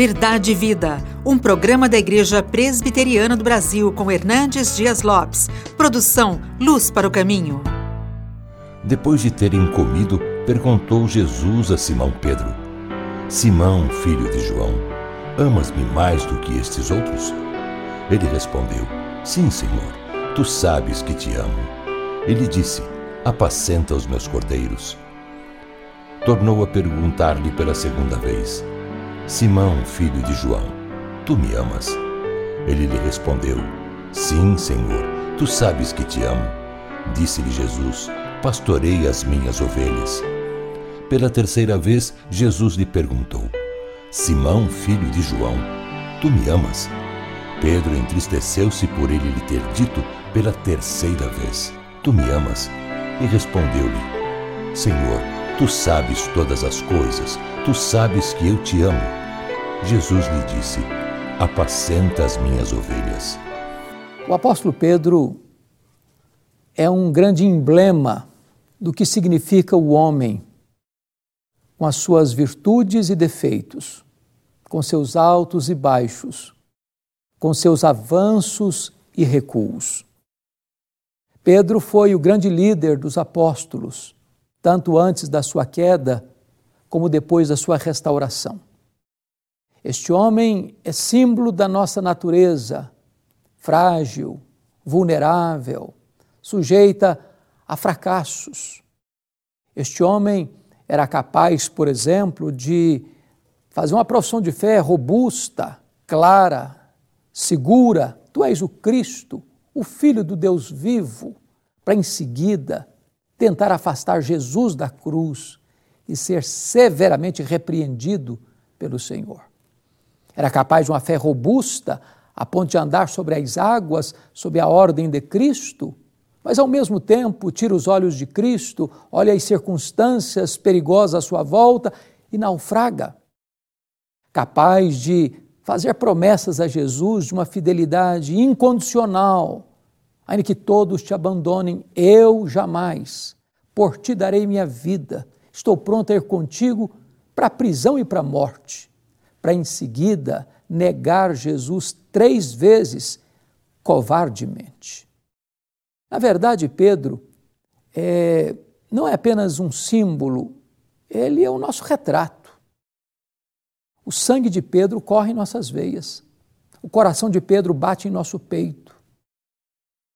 Verdade e Vida, um programa da Igreja Presbiteriana do Brasil com Hernandes Dias Lopes. Produção Luz para o Caminho. Depois de terem comido, perguntou Jesus a Simão Pedro: Simão, filho de João, amas-me mais do que estes outros? Ele respondeu: Sim, Senhor, tu sabes que te amo. Ele disse: Apacenta os meus cordeiros. Tornou a perguntar-lhe pela segunda vez: Simão, filho de João, tu me amas? Ele lhe respondeu: Sim, Senhor, tu sabes que te amo. Disse-lhe Jesus: Pastorei as minhas ovelhas. Pela terceira vez, Jesus lhe perguntou: Simão, filho de João, tu me amas? Pedro entristeceu-se por ele lhe ter dito pela terceira vez: Tu me amas? E respondeu-lhe: Senhor, tu sabes todas as coisas, tu sabes que eu te amo. Jesus lhe disse: Apacenta as minhas ovelhas. O apóstolo Pedro é um grande emblema do que significa o homem, com as suas virtudes e defeitos, com seus altos e baixos, com seus avanços e recuos. Pedro foi o grande líder dos apóstolos, tanto antes da sua queda como depois da sua restauração. Este homem é símbolo da nossa natureza, frágil, vulnerável, sujeita a fracassos. Este homem era capaz, por exemplo, de fazer uma profissão de fé robusta, clara, segura: Tu és o Cristo, o Filho do Deus vivo, para em seguida tentar afastar Jesus da cruz e ser severamente repreendido pelo Senhor. Era capaz de uma fé robusta, a ponto de andar sobre as águas, sob a ordem de Cristo, mas ao mesmo tempo tira os olhos de Cristo, olha as circunstâncias perigosas à sua volta e naufraga. Capaz de fazer promessas a Jesus de uma fidelidade incondicional, ainda que todos te abandonem, eu jamais, por ti darei minha vida, estou pronto a ir contigo para a prisão e para a morte para em seguida negar Jesus três vezes covardemente. Na verdade, Pedro é, não é apenas um símbolo, ele é o nosso retrato. O sangue de Pedro corre em nossas veias, o coração de Pedro bate em nosso peito.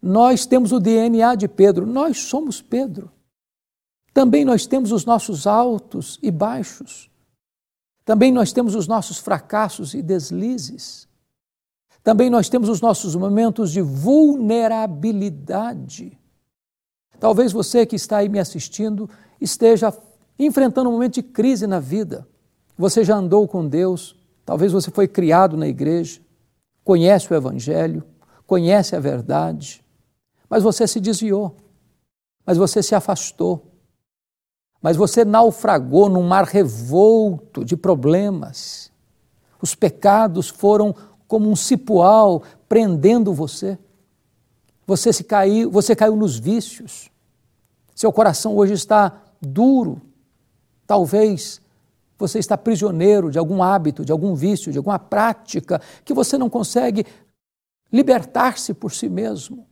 Nós temos o DNA de Pedro, nós somos Pedro. Também nós temos os nossos altos e baixos. Também nós temos os nossos fracassos e deslizes. Também nós temos os nossos momentos de vulnerabilidade. Talvez você que está aí me assistindo esteja enfrentando um momento de crise na vida. Você já andou com Deus, talvez você foi criado na igreja, conhece o Evangelho, conhece a verdade, mas você se desviou, mas você se afastou mas você naufragou num mar revolto de problemas. Os pecados foram como um cipual prendendo você. Você se caiu, você caiu nos vícios. Seu coração hoje está duro. Talvez você está prisioneiro de algum hábito, de algum vício, de alguma prática que você não consegue libertar-se por si mesmo.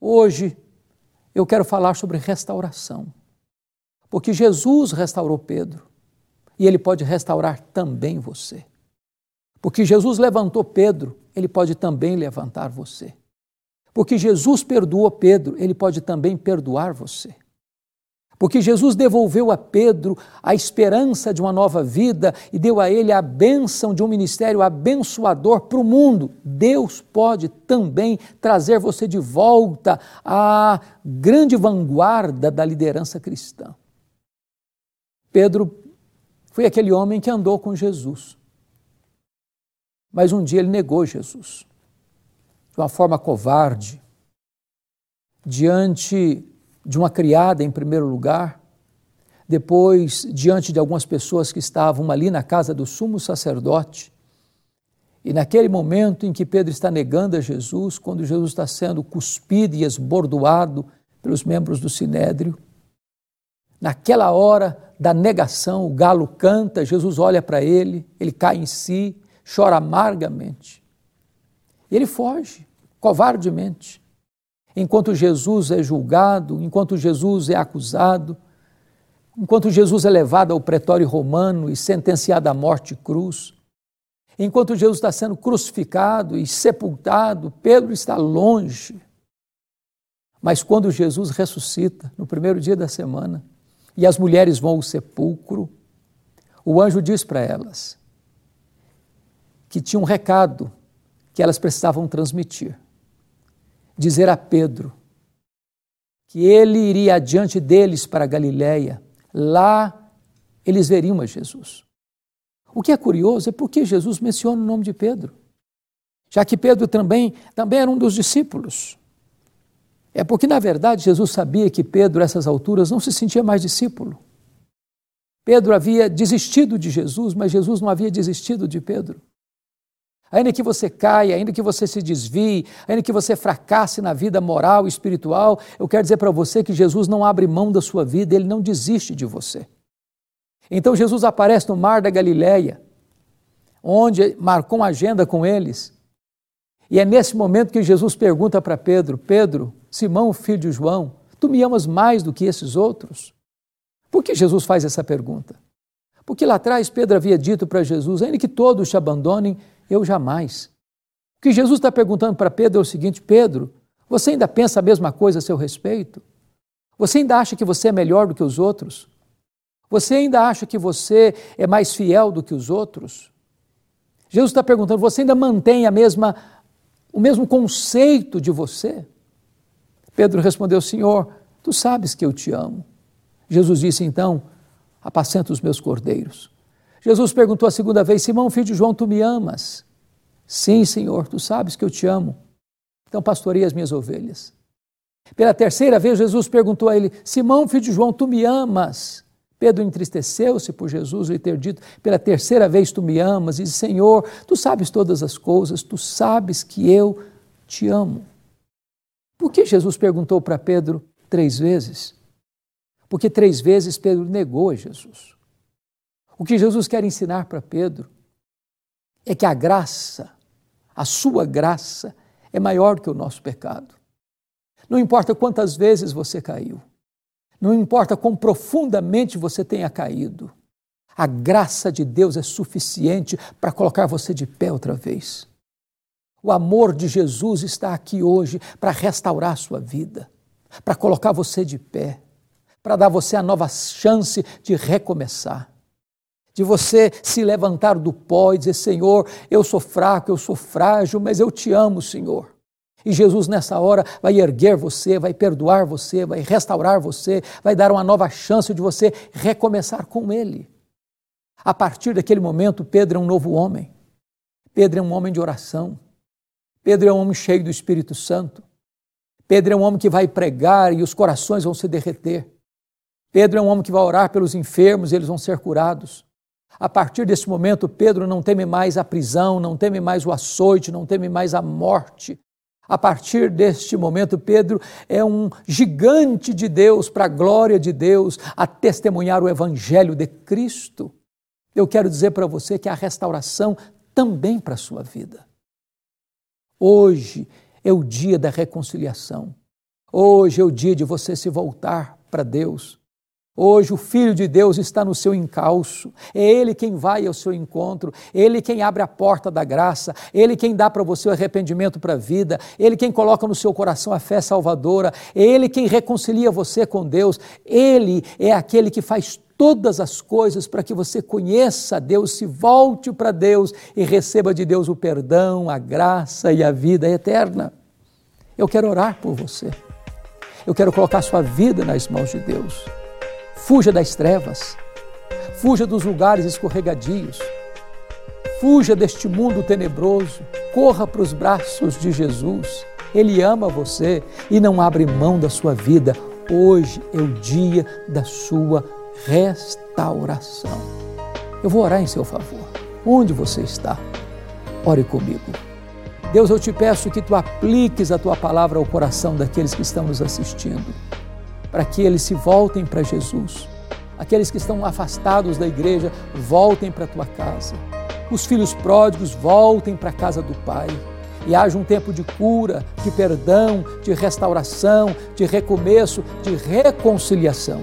Hoje eu quero falar sobre restauração. Porque Jesus restaurou Pedro e ele pode restaurar também você. Porque Jesus levantou Pedro, ele pode também levantar você. Porque Jesus perdoou Pedro, ele pode também perdoar você. Porque Jesus devolveu a Pedro a esperança de uma nova vida e deu a ele a bênção de um ministério abençoador para o mundo. Deus pode também trazer você de volta à grande vanguarda da liderança cristã. Pedro foi aquele homem que andou com Jesus. Mas um dia ele negou Jesus, de uma forma covarde, diante de uma criada, em primeiro lugar, depois diante de algumas pessoas que estavam ali na casa do sumo sacerdote. E naquele momento em que Pedro está negando a Jesus, quando Jesus está sendo cuspido e esbordoado pelos membros do sinédrio, naquela hora da negação, o galo canta, Jesus olha para ele, ele cai em si, chora amargamente. E ele foge, covardemente. Enquanto Jesus é julgado, enquanto Jesus é acusado, enquanto Jesus é levado ao pretório romano e sentenciado à morte cruz, enquanto Jesus está sendo crucificado e sepultado, Pedro está longe. Mas quando Jesus ressuscita, no primeiro dia da semana, e as mulheres vão ao sepulcro, o anjo diz para elas que tinha um recado que elas precisavam transmitir. Dizer a Pedro que ele iria adiante deles para Galiléia, lá eles veriam a Jesus. O que é curioso é porque Jesus menciona o nome de Pedro, já que Pedro também, também era um dos discípulos. É porque, na verdade, Jesus sabia que Pedro, a essas alturas, não se sentia mais discípulo. Pedro havia desistido de Jesus, mas Jesus não havia desistido de Pedro. Ainda que você caia, ainda que você se desvie, ainda que você fracasse na vida moral e espiritual, eu quero dizer para você que Jesus não abre mão da sua vida, ele não desiste de você. Então Jesus aparece no mar da Galileia, onde marcou uma agenda com eles. E é nesse momento que Jesus pergunta para Pedro: Pedro, Simão, filho de João, tu me amas mais do que esses outros? Por que Jesus faz essa pergunta? Porque lá atrás Pedro havia dito para Jesus: ainda que todos te abandonem, eu jamais. O que Jesus está perguntando para Pedro é o seguinte: Pedro, você ainda pensa a mesma coisa a seu respeito? Você ainda acha que você é melhor do que os outros? Você ainda acha que você é mais fiel do que os outros? Jesus está perguntando: você ainda mantém a mesma, o mesmo conceito de você? Pedro respondeu: Senhor, tu sabes que eu te amo. Jesus disse então: Apacenta os meus cordeiros. Jesus perguntou a segunda vez: Simão, filho de João, tu me amas? Sim, Senhor, tu sabes que eu te amo. Então pastorei as minhas ovelhas. Pela terceira vez, Jesus perguntou a ele: Simão, filho de João, tu me amas? Pedro entristeceu-se por Jesus lhe ter dito: Pela terceira vez tu me amas? E disse: Senhor, tu sabes todas as coisas, tu sabes que eu te amo. Por que Jesus perguntou para Pedro três vezes? Porque três vezes Pedro negou Jesus. O que Jesus quer ensinar para Pedro é que a graça, a sua graça, é maior que o nosso pecado. Não importa quantas vezes você caiu, não importa quão profundamente você tenha caído, a graça de Deus é suficiente para colocar você de pé outra vez. O amor de Jesus está aqui hoje para restaurar a sua vida, para colocar você de pé, para dar você a nova chance de recomeçar, de você se levantar do pó e dizer: Senhor, eu sou fraco, eu sou frágil, mas eu te amo, Senhor. E Jesus, nessa hora, vai erguer você, vai perdoar você, vai restaurar você, vai dar uma nova chance de você recomeçar com Ele. A partir daquele momento, Pedro é um novo homem. Pedro é um homem de oração. Pedro é um homem cheio do Espírito Santo. Pedro é um homem que vai pregar e os corações vão se derreter. Pedro é um homem que vai orar pelos enfermos e eles vão ser curados. A partir desse momento, Pedro não teme mais a prisão, não teme mais o açoite, não teme mais a morte. A partir deste momento, Pedro é um gigante de Deus, para a glória de Deus, a testemunhar o Evangelho de Cristo. Eu quero dizer para você que há restauração também para a sua vida. Hoje é o dia da reconciliação. Hoje é o dia de você se voltar para Deus. Hoje o Filho de Deus está no seu encalço, é Ele quem vai ao seu encontro, Ele quem abre a porta da graça, Ele quem dá para você o arrependimento para a vida, Ele quem coloca no seu coração a fé salvadora, Ele quem reconcilia você com Deus, Ele é aquele que faz todas as coisas para que você conheça Deus, se volte para Deus e receba de Deus o perdão, a graça e a vida eterna. Eu quero orar por você. Eu quero colocar sua vida nas mãos de Deus. Fuja das trevas. Fuja dos lugares escorregadios. Fuja deste mundo tenebroso. Corra para os braços de Jesus. Ele ama você e não abre mão da sua vida. Hoje é o dia da sua restauração. Eu vou orar em seu favor. Onde você está? Ore comigo. Deus, eu te peço que tu apliques a tua palavra ao coração daqueles que estão nos assistindo, para que eles se voltem para Jesus Aqueles que estão afastados da igreja, voltem para a tua casa. Os filhos pródigos, voltem para a casa do Pai. E haja um tempo de cura, de perdão, de restauração, de recomeço, de reconciliação.